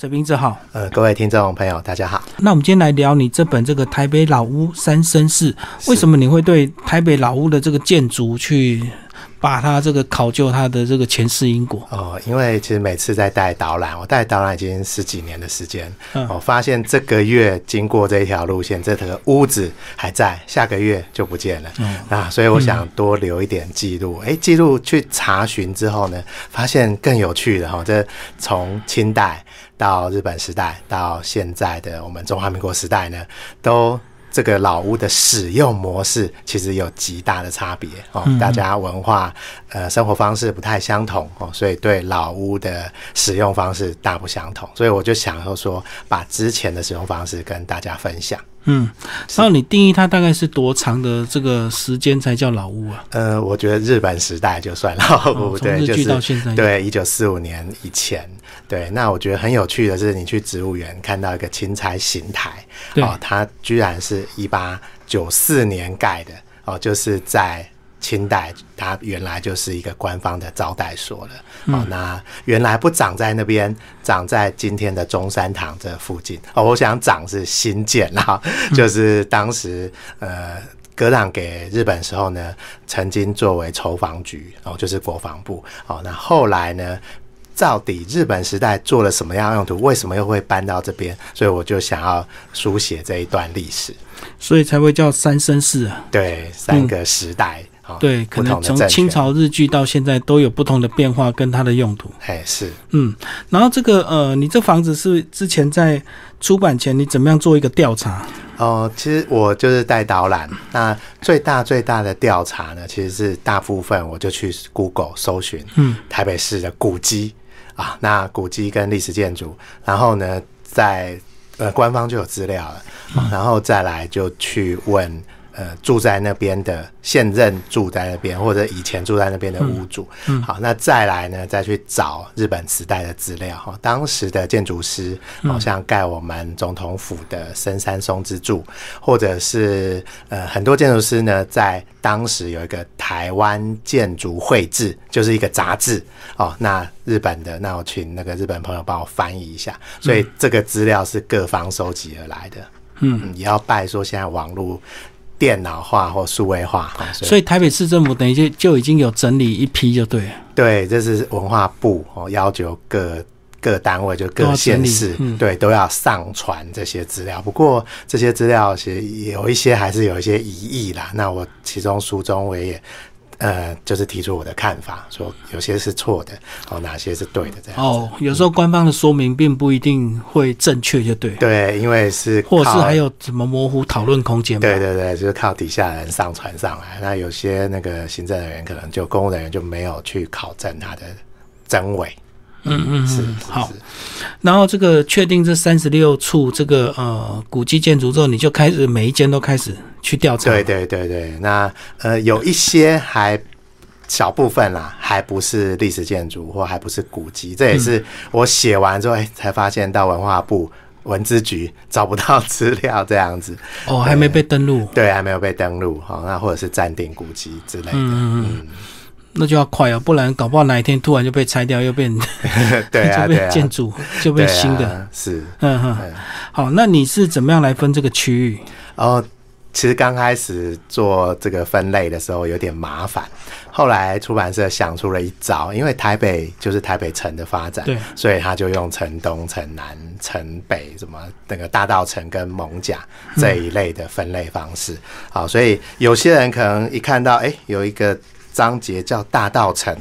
水平子好，呃，各位听众朋友，大家好。那我们今天来聊你这本这个台北老屋三生事，为什么你会对台北老屋的这个建筑去把它这个考究它的这个前世因果？哦，因为其实每次在带导览，我带导览已经十几年的时间，我发现这个月经过这一条路线，这个屋子还在，下个月就不见了。嗯，啊，所以我想多留一点记录。哎，记录去查询之后呢，发现更有趣的哈，这从清代。到日本时代，到现在的我们中华民国时代呢，都这个老屋的使用模式其实有极大的差别哦。大家文化呃生活方式不太相同哦，所以对老屋的使用方式大不相同。所以我就想要说，把之前的使用方式跟大家分享。嗯，然后你定义它大概是多长的这个时间才叫老屋啊？呃，我觉得日本时代就算老屋，对，就是对一九四五年以前。对，那我觉得很有趣的是，你去植物园看到一个青彩形台，哦，它居然是一八九四年盖的，哦，就是在清代，它原来就是一个官方的招待所了，哦，那原来不长在那边，长在今天的中山堂这附近，哦，我想长是新建啦，就是当时呃，割让给日本时候呢，曾经作为筹防局，哦，就是国防部，哦，那后来呢？到底日本时代做了什么样用途？为什么又会搬到这边？所以我就想要书写这一段历史，所以才会叫三生四啊。对，三个时代啊，对，可能从清朝日据到现在都有不同的变化跟它的用途。哎，是，嗯，然后这个呃，你这房子是之前在出版前你怎么样做一个调查？哦，其实我就是带导览。那最大最大的调查呢，其实是大部分我就去 Google 搜寻，嗯，台北市的古迹。啊，那古迹跟历史建筑，然后呢，在呃官方就有资料了，然后再来就去问。呃，住在那边的现任住在那边，或者以前住在那边的屋主，好，那再来呢，再去找日本时代的资料哈。当时的建筑师，好像盖我们总统府的深山松之助，或者是呃很多建筑师呢，在当时有一个台湾建筑绘制，就是一个杂志哦。那日本的，那我请那个日本朋友帮我翻译一下，所以这个资料是各方收集而来的。嗯，也要拜说现在网络。电脑化或数位化，所以台北市政府等于就就已经有整理一批，就对。对，这是文化部哦，要求各各单位就各县市对都要上传这些资料。不过这些资料其实有一些还是有一些疑义啦。那我其中书中我也。呃，就是提出我的看法，说有些是错的，哦，哪些是对的，这样。哦，有时候官方的说明并不一定会正确，就对。对，因为是，或是还有什么模糊讨论空间。对对对，就是靠底下人上传上来，那有些那个行政人员可能就公务人员就没有去考证他的真伪。嗯嗯是好，然后这个确定这三十六处这个呃古迹建筑之后，你就开始每一间都开始去调查。对对对对，那呃有一些还小部分啦，还不是历史建筑或还不是古迹，这也是我写完之后才发现到文化部文资局找不到资料这样子。哦，还没被登录。对，还没有被登录。好，那或者是暂定古迹之类的。嗯嗯。那就要快哦，不然搞不好哪一天突然就被拆掉，又变 对啊，就变建筑，就变新的。是，嗯哼。好，那你是怎么样来分这个区域？哦，其实刚开始做这个分类的时候有点麻烦，后来出版社想出了一招，因为台北就是台北城的发展，对，所以他就用城东、城南、城北什么那个大道城跟蒙甲这一类的分类方式。好，所以有些人可能一看到，哎，有一个。章节叫大道城，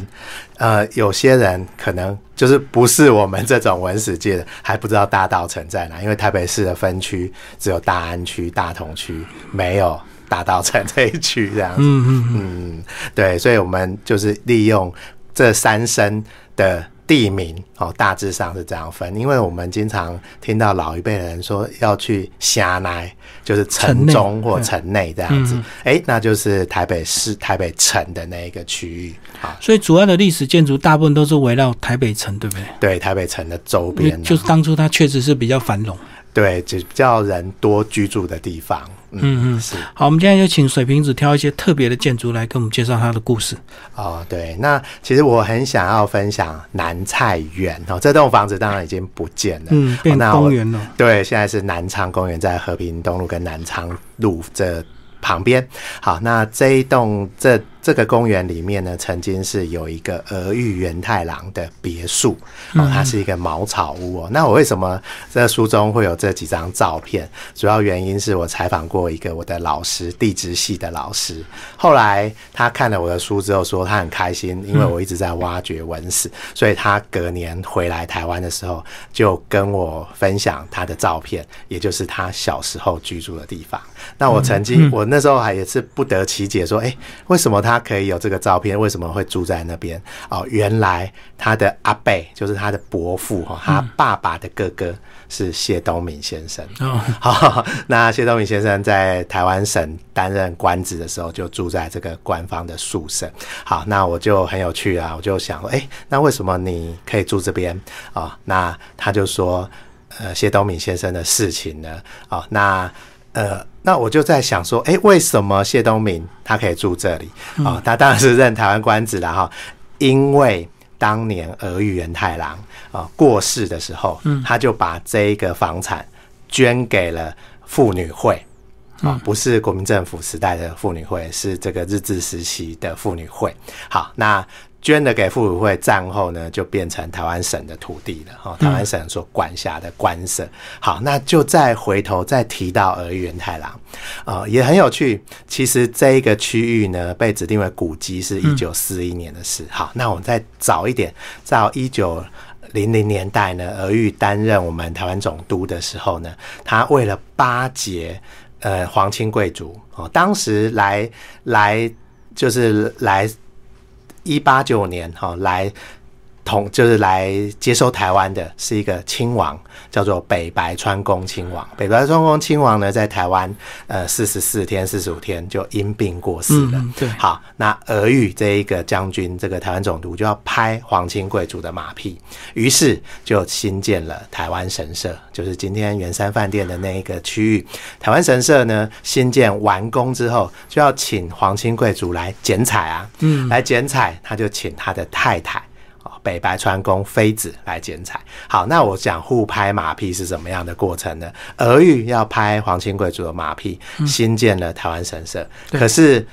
呃，有些人可能就是不是我们这种文史界的，还不知道大道城在哪，因为台北市的分区只有大安区、大同区，没有大道城这一区这样子。嗯嗯嗯，对，所以我们就是利用这三声的。地名哦，大致上是这样分，因为我们经常听到老一辈的人说要去辖内，就是城中或城内这样子，哎，那就是台北市台北城的那一个区域啊。所以主要的历史建筑大部分都是围绕台北城，对不对？对，台北城的周边，就是当初它确实是比较繁荣。对，就比较人多居住的地方。嗯嗯，是。好，我们今天就请水瓶子挑一些特别的建筑来跟我们介绍它的故事。哦，对，那其实我很想要分享南菜园哦，这栋房子当然已经不见了，嗯，变公园了。对，现在是南昌公园，在和平东路跟南昌路这旁边。好，那这一栋这。这个公园里面呢，曾经是有一个俄玉元太郎的别墅哦，它是一个茅草屋哦。那我为什么在书中会有这几张照片？主要原因是我采访过一个我的老师，地质系的老师。后来他看了我的书之后，说他很开心，因为我一直在挖掘文史，所以他隔年回来台湾的时候，就跟我分享他的照片，也就是他小时候居住的地方。那我曾经，我那时候还也是不得其解，说，哎，为什么他？他可以有这个照片，为什么会住在那边？哦，原来他的阿贝就是他的伯父哈，他爸爸的哥哥是谢东敏先生。哦，好，那谢东敏先生在台湾省担任官职的时候，就住在这个官方的宿舍。好，那我就很有趣啊，我就想说，哎，那为什么你可以住这边啊？那他就说，呃，谢东敏先生的事情呢？哦，那。呃，那我就在想说，哎，为什么谢东明他可以住这里啊？他当然是任台湾官职了哈。因为当年俄玉元太郎啊过世的时候，他就把这一个房产捐给了妇女会啊，不是国民政府时代的妇女会，是这个日治时期的妇女会。好，那。捐的给妇女会，战后呢就变成台湾省的土地了，哈，台湾省所管辖的官舍。好，那就再回头再提到儿元太郎，啊，也很有趣。其实这一个区域呢被指定为古迹是一九四一年的事。好，那我们再早一点，在一九零零年代呢，儿玉担任我们台湾总督的时候呢，他为了巴结呃皇亲贵族哦，当时来来就是来。一八九年，哈来。同就是来接收台湾的是一个亲王，叫做北白川宫亲王。北白川宫亲王呢，在台湾呃四十四天、四十五天就因病过世了。对，好，那俄语这一个将军，这个台湾总督就要拍皇亲贵族的马屁，于是就新建了台湾神社，就是今天圆山饭店的那一个区域。台湾神社呢，新建完工之后，就要请皇亲贵族来剪彩啊，嗯，来剪彩，他就请他的太太。北白川宫妃子来剪彩，好，那我讲互拍马屁是怎么样的过程呢？俄玉要拍皇亲贵族的马屁，新建了台湾神社，可是，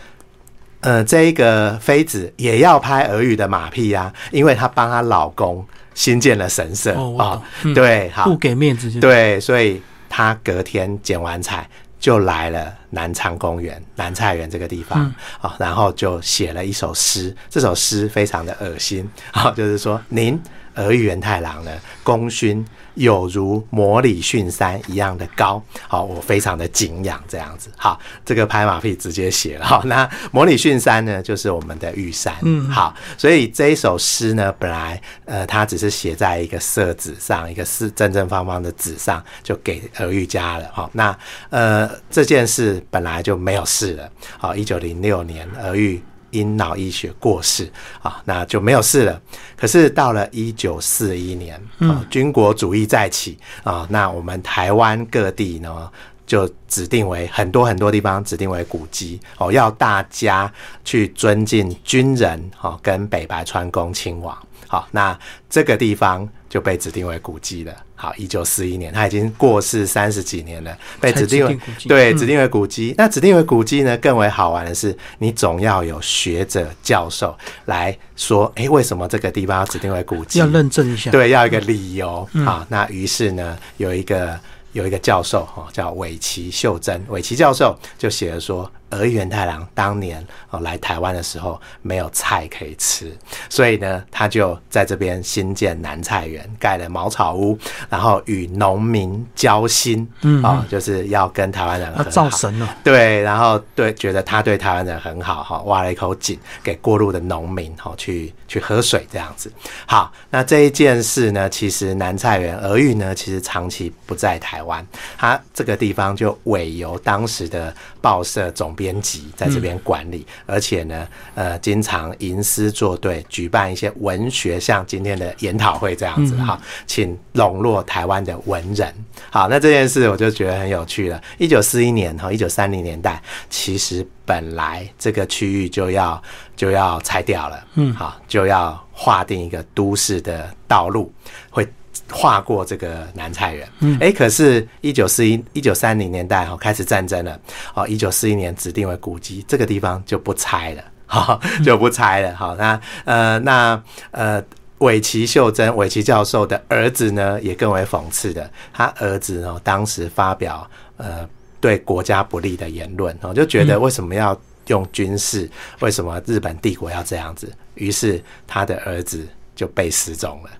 呃，这一个妃子也要拍俄语的马屁呀，因为她帮她老公新建了神社。啊，对，好，不给面子，对，所以她隔天剪完彩。就来了南昌公园、南菜园这个地方啊，然后就写了一首诗。这首诗非常的恶心啊，就是说您。俄玉元太郎呢，功勋有如摩里逊山一样的高，好，我非常的敬仰这样子。好，这个拍马屁直接写了。好，那摩里逊山呢，就是我们的玉山。嗯，好，所以这一首诗呢，本来呃，它只是写在一个色纸上，一个是正正方方的纸上，就给俄玉家了。好，那呃，这件事本来就没有事了。好，一九零六年，俄语。因脑溢血过世啊，那就没有事了。可是到了一九四一年，啊，军国主义再起啊，那我们台湾各地呢，就指定为很多很多地方指定为古迹哦，要大家去尊敬军人哦，跟北白川宫亲王。好，那这个地方就被指定为古迹了。好，一九四一年，他已经过世三十几年了，被指定为对指定为古迹。那指定为古迹呢，更为好玩的是，你总要有学者教授来说，哎，为什么这个地方要指定为古迹？要认证一下，对，要一个理由。好，那于是呢，有一个。有一个教授哈，叫尾崎秀珍，尾崎教授就写了说，儿元太郎当年哦来台湾的时候没有菜可以吃，所以呢，他就在这边新建南菜园，盖了茅草屋，然后与农民交心，嗯。啊，就是要跟台湾人很造神了，对，然后对，觉得他对台湾人很好哈，挖了一口井给过路的农民哈去去喝水这样子。好，那这一件事呢，其实南菜园俄玉呢，其实长期不在台。湾，它这个地方就委由当时的报社总编辑在这边管理，而且呢，呃，经常吟诗作对，举办一些文学，像今天的研讨会这样子哈，请笼络台湾的文人。好，那这件事我就觉得很有趣了。一九四一年哈，一九三零年代，其实本来这个区域就要就要拆掉了，嗯，好，就要划定一个都市的道路会。划过这个南菜园，嗯，哎，可是，一九四一、一九三零年代哈开始战争了，哦，一九四一年指定为古迹，这个地方就不拆了，哈，就不拆了，好，那呃，那呃，尾崎秀珍，尾崎教授的儿子呢，也更为讽刺的，他儿子哦，当时发表呃对国家不利的言论，哦，就觉得为什么要用军事，为什么日本帝国要这样子，于是他的儿子就被失踪了。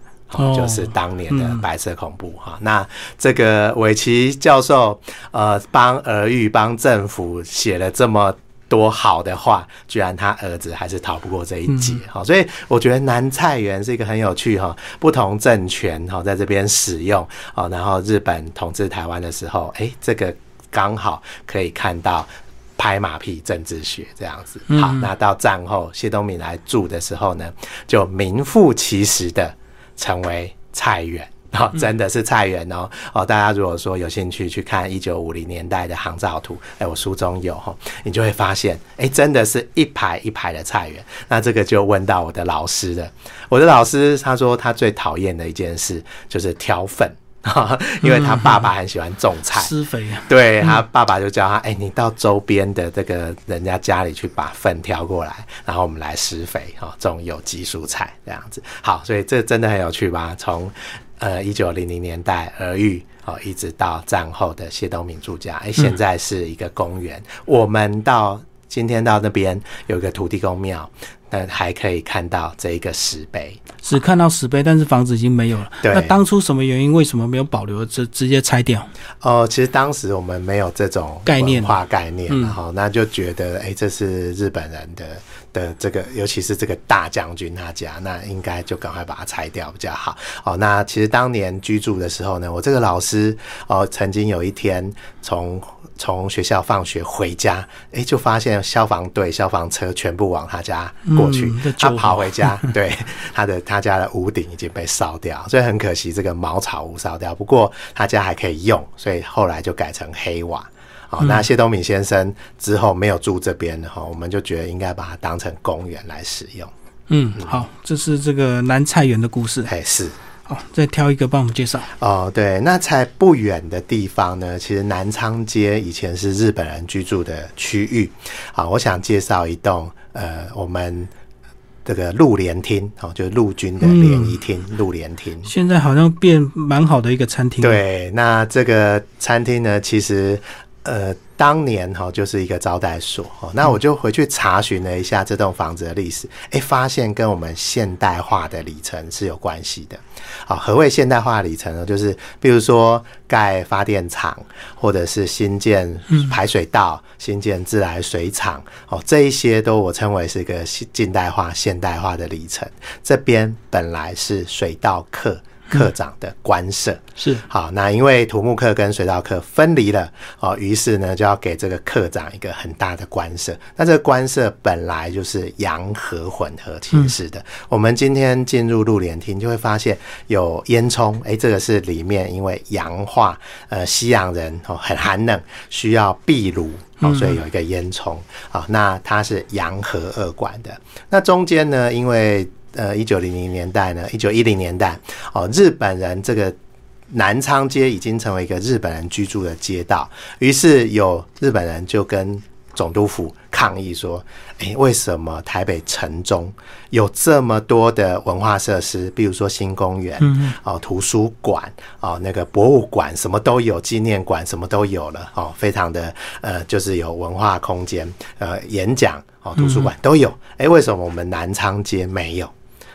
就是当年的白色恐怖哈，那这个韦奇教授呃帮儿玉帮政府写了这么多好的话，居然他儿子还是逃不过这一劫哈，所以我觉得南菜园是一个很有趣哈，不同政权哈在这边使用哦，然后日本统治台湾的时候，哎，这个刚好可以看到拍马屁政治学这样子。好，那到战后谢东闵来住的时候呢，就名副其实的。成为菜园哦，真的是菜园哦哦！大家如果说有兴趣去看一九五零年代的航照图，哎，我书中有哈，你就会发现，哎，真的是一排一排的菜园。那这个就问到我的老师了，我的老师他说他最讨厌的一件事就是挑粪。因为他爸爸很喜欢种菜，施肥啊。对他爸爸就叫他，哎，你到周边的这个人家家里去把粪挑过来，然后我们来施肥，哈，种有机蔬菜这样子。好，所以这真的很有趣吧？从呃一九零零年代而育，哦，一直到战后的谢东闵住家，哎，现在是一个公园。我们到今天到那边有一个土地公庙。但还可以看到这一个石碑，只看到石碑，但是房子已经没有了。对，那当初什么原因？为什么没有保留？直直接拆掉？哦，其实当时我们没有这种概念化概念，哈，那就觉得，哎，这是日本人的的这个，尤其是这个大将军他家，那应该就赶快把它拆掉比较好。哦，那其实当年居住的时候呢，我这个老师哦，曾经有一天从。从学校放学回家，哎，就发现消防队、消防车全部往他家过去。他跑回家，对他的他家的屋顶已经被烧掉，所以很可惜这个茅草屋烧掉。不过他家还可以用，所以后来就改成黑瓦。好，那谢东闵先生之后没有住这边的哈，我们就觉得应该把它当成公园来使用。嗯，好，这是这个南菜园的故事。哎，是。好，再挑一个帮我们介绍。哦，对，那在不远的地方呢，其实南昌街以前是日本人居住的区域。好，我想介绍一栋呃，我们这个陆联厅，哦，就是陆军的联谊厅，陆联厅。现在好像变蛮好的一个餐厅。对，那这个餐厅呢，其实呃。当年哈就是一个招待所哈，那我就回去查询了一下这栋房子的历史，哎，发现跟我们现代化的里程是有关系的。好，何谓现代化里程呢？就是比如说盖发电厂，或者是新建排水道、新建自来水厂，哦，这一些都我称为是一个近代化、现代化的里程。这边本来是水稻课。课长的官舍是好，那因为土木课跟水稻课分离了哦，于是呢就要给这个课长一个很大的官舍。那这个官舍本来就是洋河混合形式的。我们今天进入陆联厅就会发现有烟囱，哎，这个是里面因为洋化，呃，西洋人哦很寒冷，需要壁炉哦，所以有一个烟囱啊。那它是洋河二管的。那中间呢，因为呃，一九零零年代呢，一九一零年代哦，日本人这个南昌街已经成为一个日本人居住的街道，于是有日本人就跟总督府抗议说：“哎，为什么台北城中有这么多的文化设施，比如说新公园，哦，图书馆，哦，那个博物馆，什么都有，纪念馆什么都有了，哦，非常的呃，就是有文化空间，呃，演讲，哦，图书馆都有，哎，为什么我们南昌街没有？”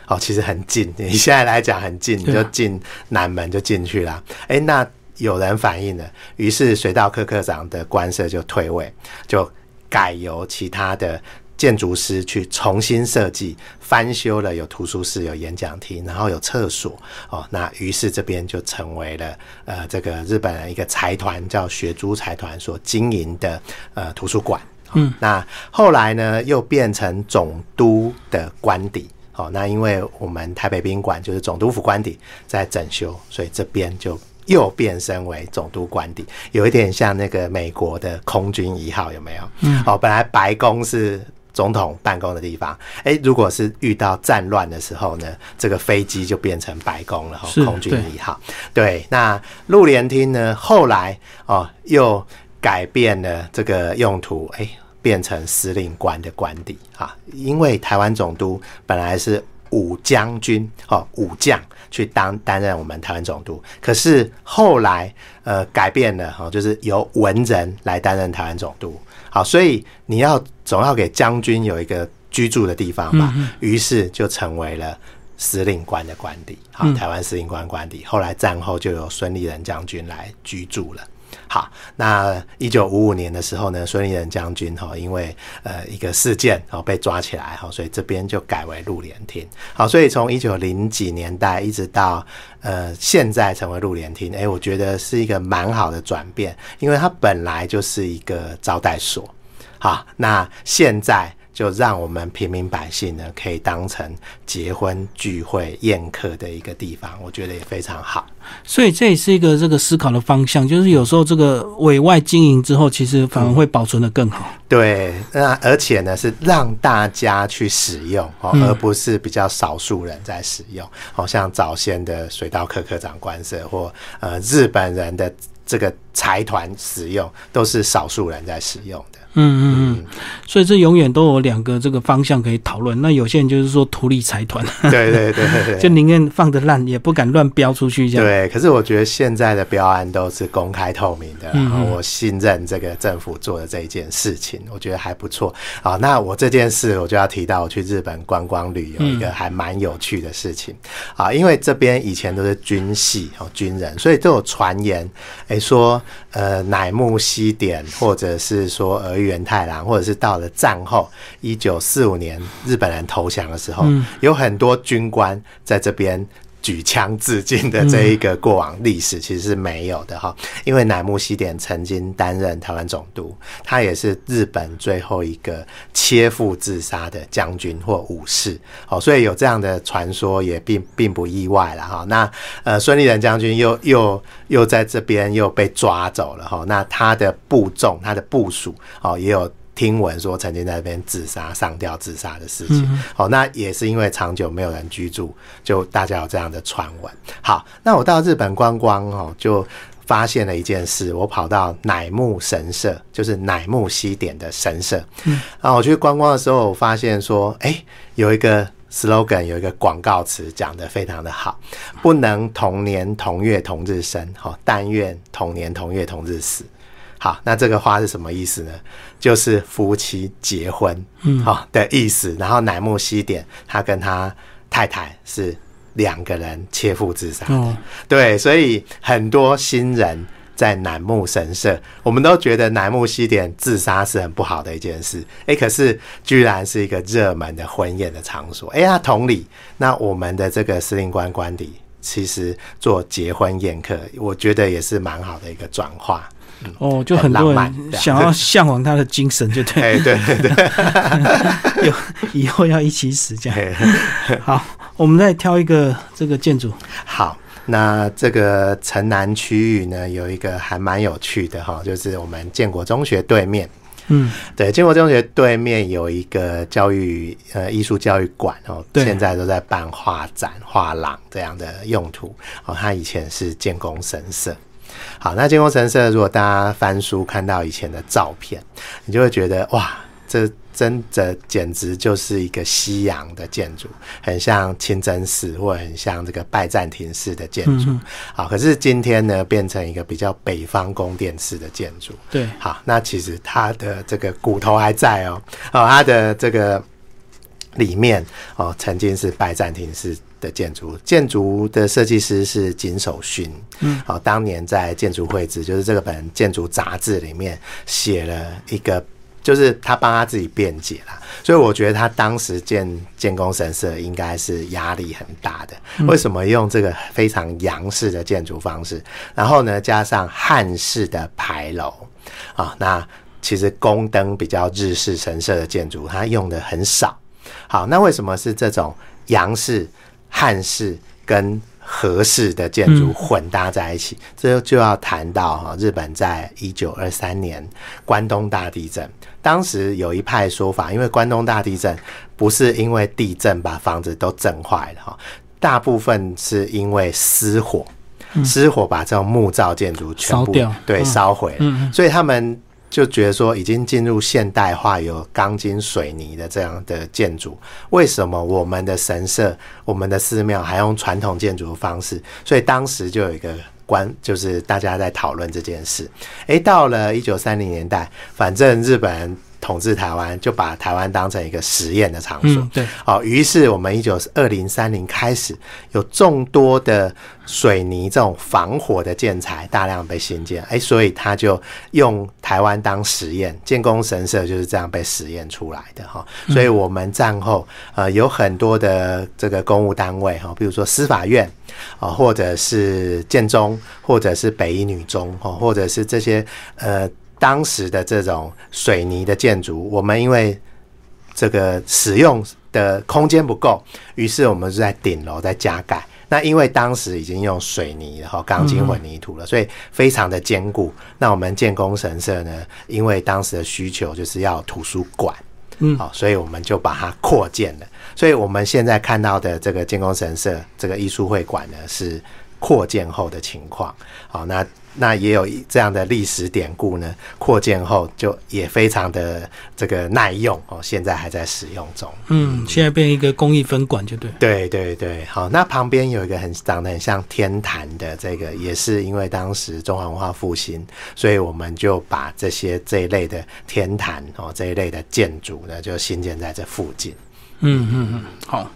哦，其实很近，你现在来讲很近，你就进南门就进去了。哎，那有人反映了，于是水稻科科长的官舍就退位，就改由其他的建筑师去重新设计、翻修了，有图书室、有演讲厅，然后有厕所。哦，那于是这边就成为了呃，这个日本人一个财团叫学珠财团所经营的呃图书馆。嗯，那后来呢，又变成总督的官邸。好，那因为我们台北宾馆就是总督府官邸在整修，所以这边就又变身为总督官邸，有一点像那个美国的空军一号，有没有？嗯，哦，本来白宫是总统办公的地方，哎，如果是遇到战乱的时候呢，这个飞机就变成白宫了，空军一号。对，那陆联厅呢，后来哦又改变了这个用途，哎。变成司令官的官邸啊，因为台湾总督本来是武将军哦，武将去当担任我们台湾总督，可是后来呃改变了哈，就是由文人来担任台湾总督。好，所以你要总要给将军有一个居住的地方嘛，于是就成为了司令官的官邸。好，台湾司令官官邸，后来战后就由孙立人将军来居住了。好，那一九五五年的时候呢，孙立人将军哈，因为呃一个事件哦被抓起来哈，所以这边就改为陆联厅。好，所以从一九零几年代一直到呃现在成为陆联厅，哎，我觉得是一个蛮好的转变，因为它本来就是一个招待所。好，那现在。就让我们平民百姓呢，可以当成结婚聚会宴客的一个地方，我觉得也非常好。所以这也是一个这个思考的方向，就是有时候这个委外经营之后，其实反而会保存的更好。对，那而且呢是让大家去使用哦，而不是比较少数人在使用。好像早先的水稻科科长官舍或呃日本人的这个财团使用，都是少数人在使用的。嗯嗯嗯，所以这永远都有两个这个方向可以讨论。那有些人就是说图利财团，对对对对，就宁愿放的烂，也不敢乱标出去这样。对，可是我觉得现在的标案都是公开透明的，然后我信任这个政府做的这一件事情，我觉得还不错好。那我这件事我就要提到，我去日本观光旅游一个还蛮有趣的事情啊，因为这边以前都是军系哦军人，所以都有传言，哎说呃乃木希典或者是说儿。元太郎，或者是到了战后一九四五年日本人投降的时候，有很多军官在这边举枪致敬的这一个过往历史，其实是没有的哈。因为乃木希典曾经担任台湾总督，他也是日本最后一个切腹自杀的将军或武士，哦，所以有这样的传说也并并不意外了哈。那呃，孙立人将军又又又在这边又被抓走了哈。那他的部众，他的部署哦，也有。听闻说曾经在那边自杀、上吊自杀的事情，好，那也是因为长久没有人居住，就大家有这样的传闻。好，那我到日本观光哦，就发现了一件事，我跑到乃木神社，就是乃木西点的神社。嗯，然后我去观光的时候，我发现说，哎，有一个 slogan，有一个广告词讲的非常的好，不能同年同月同日生，哈，但愿同年同月同日死。好，那这个花是什么意思呢？就是夫妻结婚，嗯，好的意思。然后乃木希典他跟他太太是两个人切腹自杀的，对，所以很多新人在楠木神社，我们都觉得楠木希典自杀是很不好的一件事，哎，可是居然是一个热门的婚宴的场所。哎呀，同理，那我们的这个司令官官邸，其实做结婚宴客，我觉得也是蛮好的一个转化。哦，就很多人想要向往他的精神，就对，对对对，有以后要一起死这样。好，我们再挑一个这个建筑。好，那这个城南区域呢，有一个还蛮有趣的哈，就是我们建国中学对面。嗯，对，建国中学对面有一个教育呃艺术教育馆哦，现在都在办画展、画廊这样的用途哦。它以前是建工神社。好，那建功神社，如果大家翻书看到以前的照片，你就会觉得哇，这真的简直就是一个西洋的建筑，很像清真寺，或很像这个拜占庭式的建筑。好，可是今天呢，变成一个比较北方宫殿式的建筑。对，好，那其实它的这个骨头还在哦，哦，它的这个里面哦，曾经是拜占庭式。的建筑，建筑的设计师是井守勋，嗯，好，当年在建筑绘制，就是这个本建筑杂志里面写了一个，就是他帮他自己辩解啦，所以我觉得他当时建建工神社应该是压力很大的。为什么用这个非常洋式的建筑方式，然后呢加上汉式的牌楼啊？那其实宫灯比较日式神社的建筑，它用的很少。好，那为什么是这种洋式、汉式跟和式的建筑混搭在一起？这就要谈到哈，日本在一九二三年关东大地震，当时有一派说法，因为关东大地震不是因为地震把房子都震坏了哈，大部分是因为失火，失火把这种木造建筑全部对烧毁了，所以他们。就觉得说已经进入现代化，有钢筋水泥的这样的建筑，为什么我们的神社、我们的寺庙还用传统建筑的方式？所以当时就有一个关，就是大家在讨论这件事。诶，到了一九三零年代，反正日本。统治台湾，就把台湾当成一个实验的场所。对，好，于是我们一九二零三零开始有众多的水泥这种防火的建材大量被新建，哎，所以他就用台湾当实验，建功神社就是这样被实验出来的哈。所以我们战后呃有很多的这个公务单位哈，比如说司法院啊，或者是建中，或者是北一女中哈，或者是这些呃。当时的这种水泥的建筑，我们因为这个使用的空间不够，于是我们是在顶楼在加盖。那因为当时已经用水泥然后钢筋混凝土了，所以非常的坚固。那我们建工神社呢，因为当时的需求就是要图书馆，嗯，好，所以我们就把它扩建了。所以我们现在看到的这个建工神社这个艺术会馆呢，是扩建后的情况。好，那。那也有这样的历史典故呢，扩建后就也非常的这个耐用哦，现在还在使用中。嗯，现在变一个公益分馆就对。对对对，好，那旁边有一个很长得很像天坛的这个，也是因为当时中华文化复兴，所以我们就把这些这一类的天坛哦这一类的建筑呢，就新建在这附近。嗯嗯嗯，好，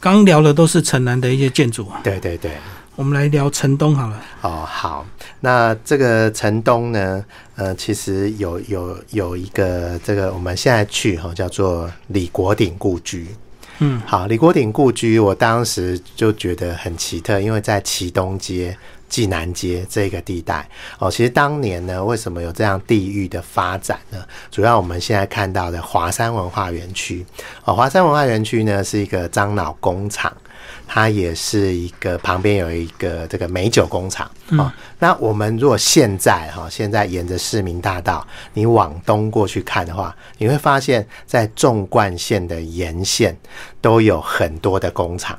刚聊的都是城南的一些建筑啊。对对对。我们来聊城东好了。哦，好，那这个城东呢，呃，其实有有有一个这个，我们现在去哈，叫做李国鼎故居。嗯，好，李国鼎故居，我当时就觉得很奇特，因为在祁东街、济南街这个地带。哦，其实当年呢，为什么有这样地域的发展呢？主要我们现在看到的华山文化园区。哦，华山文化园区呢，是一个樟脑工厂。它也是一个旁边有一个这个美酒工厂啊。那我们如果现在哈，现在沿着市民大道，你往东过去看的话，你会发现在纵贯线的沿线都有很多的工厂。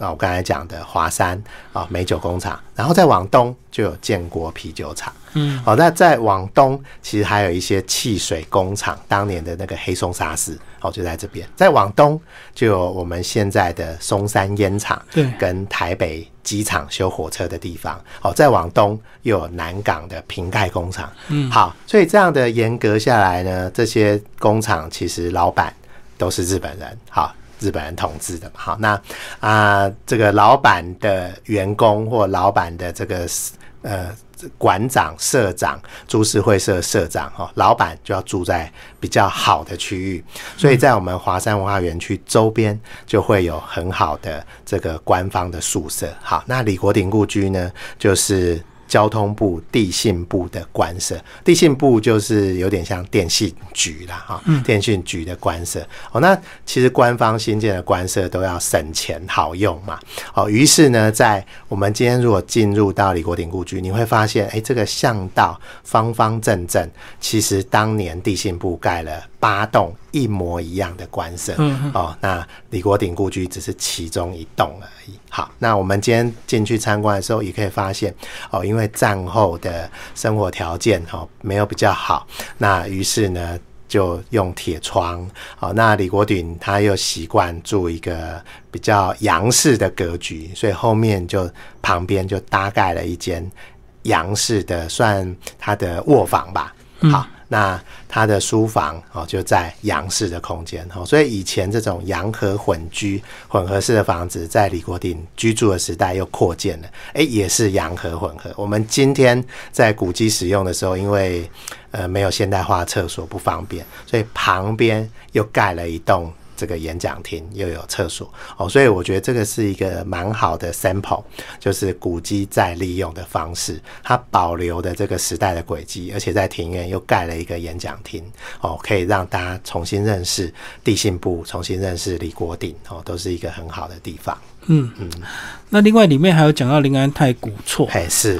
好，那我刚才讲的华山啊美酒工厂，然后再往东就有建国啤酒厂。嗯，好，那再往东其实还有一些汽水工厂，当年的那个黑松沙士。哦，就在这边。再往东，就有我们现在的松山烟厂，对，跟台北机场修火车的地方。哦，再往东又有南港的瓶盖工厂。嗯，好，所以这样的严格下来呢，这些工厂其实老板都是日本人，好，日本人统治的嘛。好，那啊，这个老板的员工或老板的这个呃。馆长、社长、株式会社社长，哈，老板就要住在比较好的区域，所以在我们华山文化园区周边就会有很好的这个官方的宿舍。好，那李国鼎故居呢，就是。交通部地信部的官舍，地信部就是有点像电信局啦，哈，电信局的官舍。哦，那其实官方新建的官舍都要省钱好用嘛。哦，于是呢，在我们今天如果进入到李国鼎故居，你会发现，哎，这个巷道方方正正，其实当年地信部盖了八栋。一模一样的官舍哦，那李国鼎故居只是其中一栋而已。好，那我们今天进去参观的时候，也可以发现哦，因为战后的生活条件哦没有比较好，那于是呢就用铁窗。哦，那李国鼎他又习惯住一个比较洋式的格局，所以后面就旁边就搭盖了一间洋式的，算他的卧房吧。好。那他的书房哦，就在洋式的空间哦，所以以前这种洋和混居、混合式的房子，在李国鼎居住的时代又扩建了，哎，也是洋和混合。我们今天在古迹使用的时候，因为呃没有现代化厕所不方便，所以旁边又盖了一栋。这个演讲厅，又有厕所哦，所以我觉得这个是一个蛮好的 sample，就是古迹再利用的方式，它保留的这个时代的轨迹，而且在庭院又盖了一个演讲厅哦，可以让大家重新认识地信部，重新认识李国鼎哦，都是一个很好的地方。嗯嗯，那另外里面还有讲到临安泰古厝，哎是。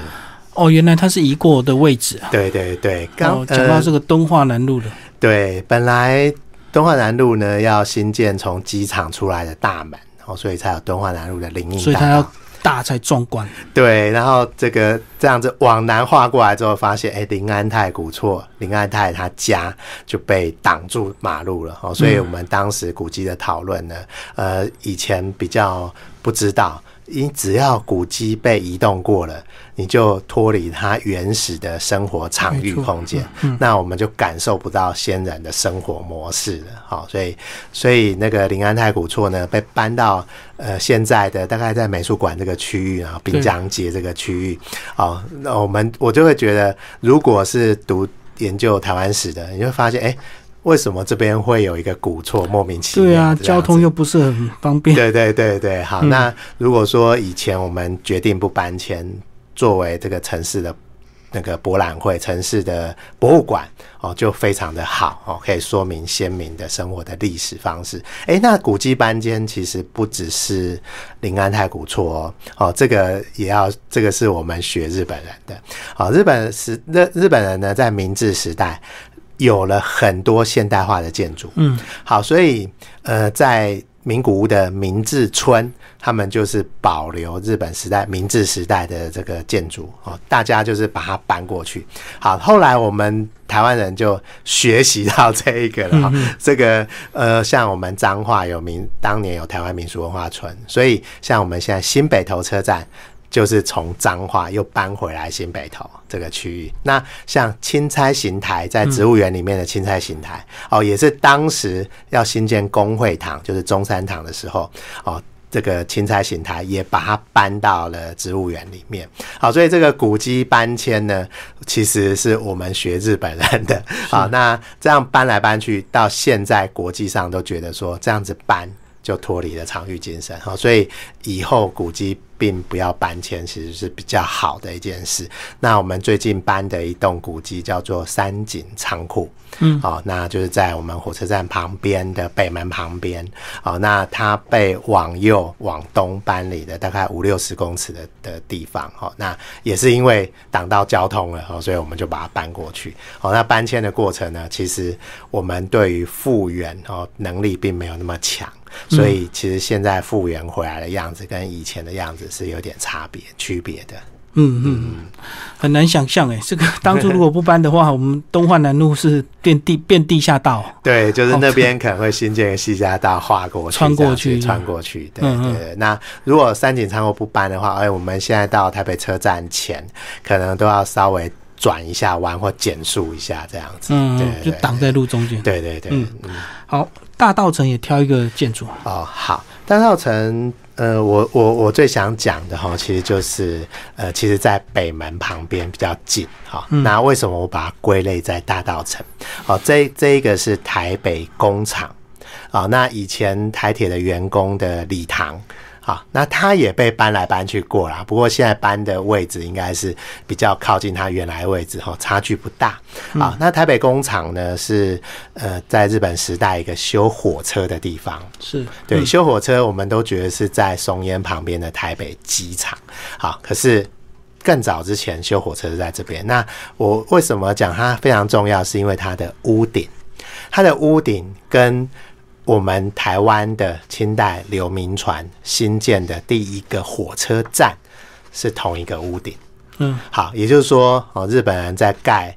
哦，原来它是移过的位置啊！对对对，刚讲到这个敦化南路的。对，本来敦化南路呢要新建从机场出来的大门，哦，所以才有敦化南路的林荫所以它要大才壮观。对，然后这个这样子往南画过来之后，发现哎，林安泰古厝，林安泰他家就被挡住马路了哦，所以我们当时古迹的讨论呢，呃，以前比较不知道。你只要古迹被移动过了，你就脱离它原始的生活场域空间，那我们就感受不到先人的生活模式了。好，所以所以那个临安太古厝呢，被搬到呃现在的大概在美术馆这个区域啊，滨江街这个区域。好，那我们我就会觉得，如果是读研究台湾史的，你会发现，哎。为什么这边会有一个古厝莫名其妙？对啊，交通又不是很方便。对对对对，好。那如果说以前我们决定不搬迁，作为这个城市的那个博览会、城市的博物馆哦，就非常的好哦，可以说明鲜明的生活的历史方式。哎，那古迹搬迁其实不只是临安太古厝哦，哦，这个也要这个是我们学日本人的。好，日本时日日本人呢，在明治时代。有了很多现代化的建筑，嗯，好，所以呃，在名古屋的明治村，他们就是保留日本时代明治时代的这个建筑哦，大家就是把它搬过去。好，后来我们台湾人就学习到这一个了，这个呃，像我们彰化有民，当年有台湾民俗文化村，所以像我们现在新北投车站。就是从彰化又搬回来新北投这个区域。那像钦差行台在植物园里面的钦差行台哦，也是当时要新建工会堂，就是中山堂的时候哦，这个钦差行台也把它搬到了植物园里面。好，所以这个古迹搬迁呢，其实是我们学日本人的。好，那这样搬来搬去，到现在国际上都觉得说这样子搬。就脱离了场域精神，好，所以以后古迹并不要搬迁，其实是比较好的一件事。那我们最近搬的一栋古迹叫做三井仓库，嗯，哦，那就是在我们火车站旁边的北门旁边，哦，那它被往右往东搬离的大概五六十公尺的的地方，哦，那也是因为挡到交通了，哦，所以我们就把它搬过去。哦，那搬迁的过程呢，其实我们对于复原哦能力并没有那么强。所以其实现在复原回来的样子跟以前的样子是有点差别、区别的。嗯嗯嗯，很难想象哎，这个当初如果不搬的话，我们东换南路是变地变地下道。对，就是那边可能会新建个西下道，划过去、穿过去、穿过去。对对。那如果三井仓库不搬的话，哎，我们现在到台北车站前，可能都要稍微转一下弯或减速一下这样子。嗯，就挡在路中间。对对对。嗯嗯，好。大道城也挑一个建筑哦，好，大道城，呃，我我我最想讲的哈，其实就是呃，其实在北门旁边比较近哈。那为什么我把它归类在大道城？哦，这这一个是台北工厂啊，那以前台铁的员工的礼堂。好，那它也被搬来搬去过了，不过现在搬的位置应该是比较靠近它原来位置哈，差距不大。好，那台北工厂呢是呃在日本时代一个修火车的地方，是对修火车，我们都觉得是在松烟旁边的台北机场。好，可是更早之前修火车是在这边。那我为什么讲它非常重要？是因为它的屋顶，它的屋顶跟我们台湾的清代流民船新建的第一个火车站是同一个屋顶，嗯，好，也就是说，哦，日本人在盖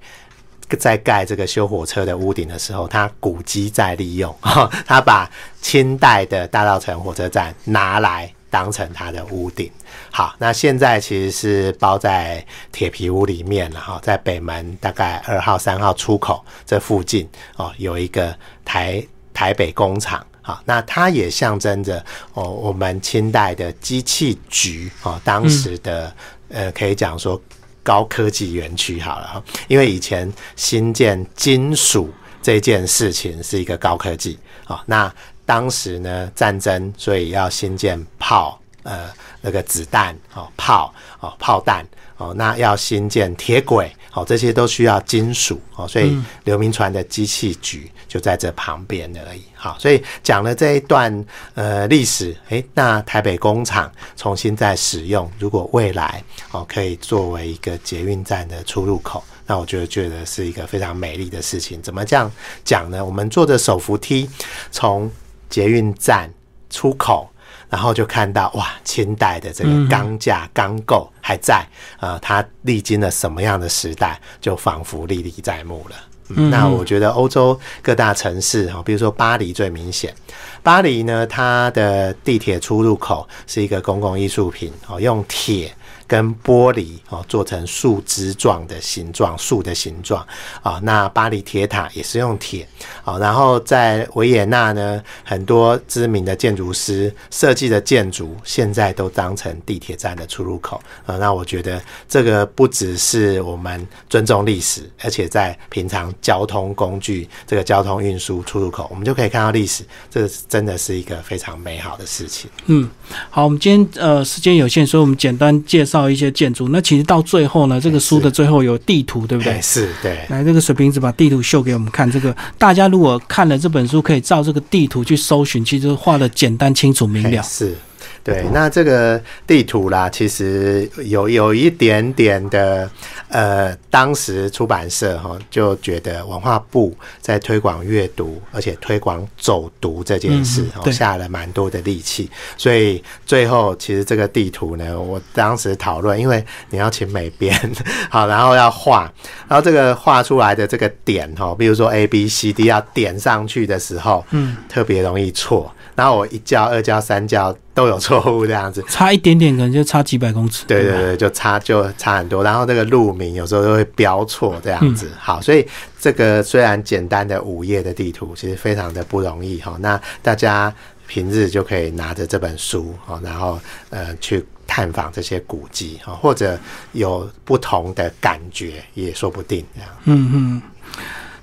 在盖这个修火车的屋顶的时候，他古迹在利用，他把清代的大稻城火车站拿来当成他的屋顶。好，那现在其实是包在铁皮屋里面了哈，在北门大概二号、三号出口这附近哦，有一个台。台北工厂，好，那它也象征着哦，我们清代的机器局哦，当时的呃，可以讲说高科技园区好了，因为以前新建金属这件事情是一个高科技啊，那当时呢战争，所以要新建炮，呃，那个子弹哦，炮哦，炮弹哦，那要新建铁轨。好，这些都需要金属哦，所以刘铭传的机器局就在这旁边而已。好，所以讲了这一段呃历史，诶，那台北工厂重新再使用，如果未来哦可以作为一个捷运站的出入口，那我觉得觉得是一个非常美丽的事情。怎么这样讲呢？我们坐着手扶梯从捷运站出口。然后就看到哇，清代的这个钢架钢构还在，呃，它历经了什么样的时代，就仿佛历历在目了。那我觉得欧洲各大城市哈，比如说巴黎最明显，巴黎呢，它的地铁出入口是一个公共艺术品哦，用铁。跟玻璃哦做成树枝状的形状，树的形状啊。那巴黎铁塔也是用铁啊。然后在维也纳呢，很多知名的建筑师设计的建筑，现在都当成地铁站的出入口啊。那我觉得这个不只是我们尊重历史，而且在平常交通工具这个交通运输出入口，我们就可以看到历史。这真的是一个非常美好的事情。嗯，好，我们今天呃时间有限，所以我们简单介绍。一些建筑，那其实到最后呢，这个书的最后有地图，对不对？是，对。来，这个水瓶子把地图秀给我们看。这个大家如果看了这本书，可以照这个地图去搜寻，其实画的简单、清楚、明了。是。对，那这个地图啦，其实有有一点点的，呃，当时出版社哈就觉得文化部在推广阅读，而且推广走读这件事，哦，下了蛮多的力气，所以最后其实这个地图呢，我当时讨论，因为你要请美编，好，然后要画，然后这个画出来的这个点哈，比如说 A B C D 要点上去的时候，嗯，特别容易错。然后我一教、二教、三教都有错误，这样子差一点点，可能就差几百公尺。对对对，就差就差很多。然后这个路名有时候都会标错，这样子。好，所以这个虽然简单的五页的地图，其实非常的不容易哈。那大家平日就可以拿着这本书哈，然后呃去探访这些古迹哈，或者有不同的感觉也说不定这样。嗯嗯。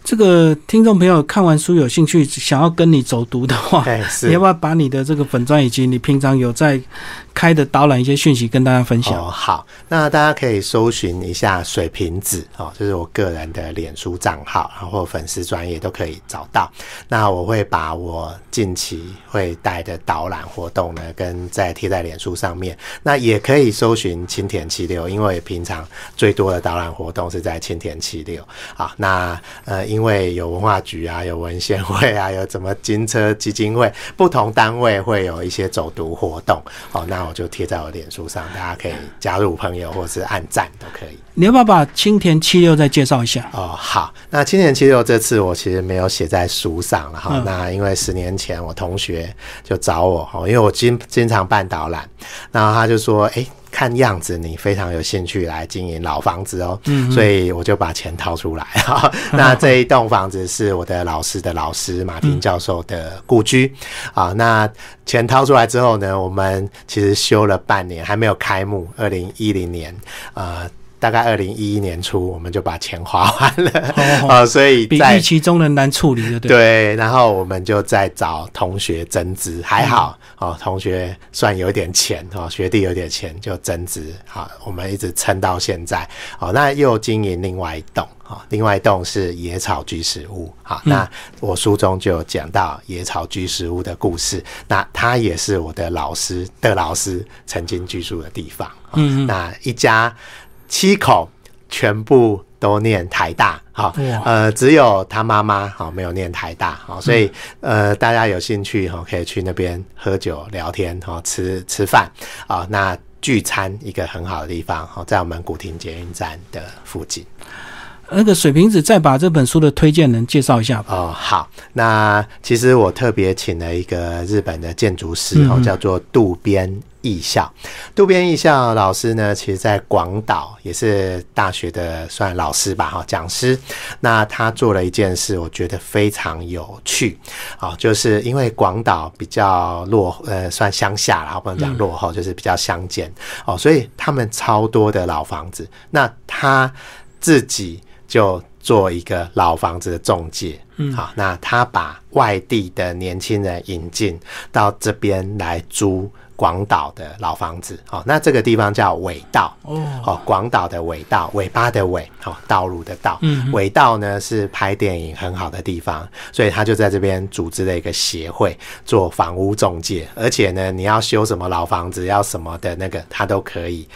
这个听众朋友看完书有兴趣，想要跟你走读的话，你要不要把你的这个粉钻以及你平常有在？开的导览一些讯息跟大家分享哦。好，那大家可以搜寻一下水瓶子哦，就是我个人的脸书账号，然后粉丝专业都可以找到。那我会把我近期会带的导览活动呢，跟在贴在脸书上面。那也可以搜寻青田七六，因为平常最多的导览活动是在青田七六啊。那呃，因为有文化局啊，有文献会啊，有怎么金车基金会，不同单位会有一些走读活动哦。那我就贴在我脸书上，大家可以加入朋友或者是按赞都可以。你要不要把青田七六再介绍一下？哦，好，那青田七六这次我其实没有写在书上了哈。那因为十年前我同学就找我哈，因为我经经常办导览，然后他就说，哎。看样子你非常有兴趣来经营老房子哦，所以我就把钱掏出来。那这一栋房子是我的老师的老师马丁教授的故居啊。那钱掏出来之后呢，我们其实修了半年还没有开幕。二零一零年，呃。大概二零一一年初，我们就把钱花完了啊，所以比预期中的难处理的对。然后我们就在找同学增资，还好哦，同学算有点钱哦，学弟有点钱就增资，好，我们一直撑到现在。哦，那又经营另外一栋啊，另外一栋是野草居食屋。好，那我书中就有讲到野草居食屋的故事，那他也是我的老师的老师曾经居住的地方。嗯，那一家。七口全部都念台大，好，呃，只有他妈妈好没有念台大，好，所以呃，大家有兴趣哈，可以去那边喝酒聊天，哈，吃吃饭啊，那聚餐一个很好的地方，好，在我们古亭捷运站的附近。那个水瓶子再把这本书的推荐人介绍一下吧。哦，好，那其实我特别请了一个日本的建筑师，哦，叫做渡边义孝。渡边艺校老师呢，其实在广岛也是大学的算老师吧，哈，讲师。那他做了一件事，我觉得非常有趣，啊，就是因为广岛比较落，呃，算乡下啦，不能讲落后，就是比较乡间，哦，所以他们超多的老房子。那他自己。就做一个老房子的中介。嗯，好，那他把外地的年轻人引进到这边来租。广岛的老房子，哦，那这个地方叫尾道，哦，广岛的尾道，尾巴的尾，哦，道路的道，尾道呢是拍电影很好的地方，所以他就在这边组织了一个协会做房屋中介，而且呢，你要修什么老房子，要什么的那个，他都可以。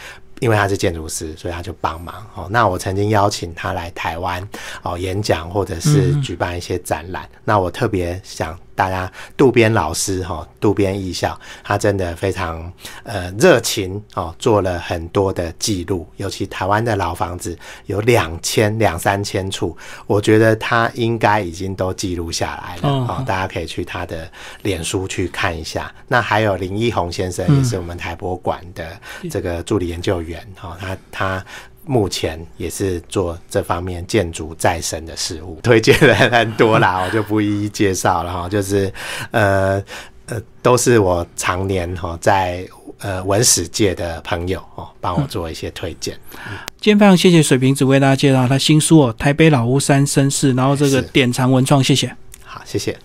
因为他是建筑师，所以他就帮忙哦。那我曾经邀请他来台湾哦演讲，或者是举办一些展览。那我特别想大家渡边老师哈，渡边艺校，他真的非常呃热情哦，做了很多的记录。尤其台湾的老房子有两千两三千处，我觉得他应该已经都记录下来了哦。大家可以去他的脸书去看一下。那还有林一宏先生，也是我们台博馆的这个助理研究员。员哈，他他目前也是做这方面建筑再生的事物，推荐人很多啦，我就不一一介绍了哈。就是呃呃，都是我常年哈在呃文史界的朋友哦，帮我做一些推荐。今天非常谢谢水瓶子为大家介绍他新书哦，《台北老屋三绅士》，然后这个典藏文创，谢谢。好，谢谢。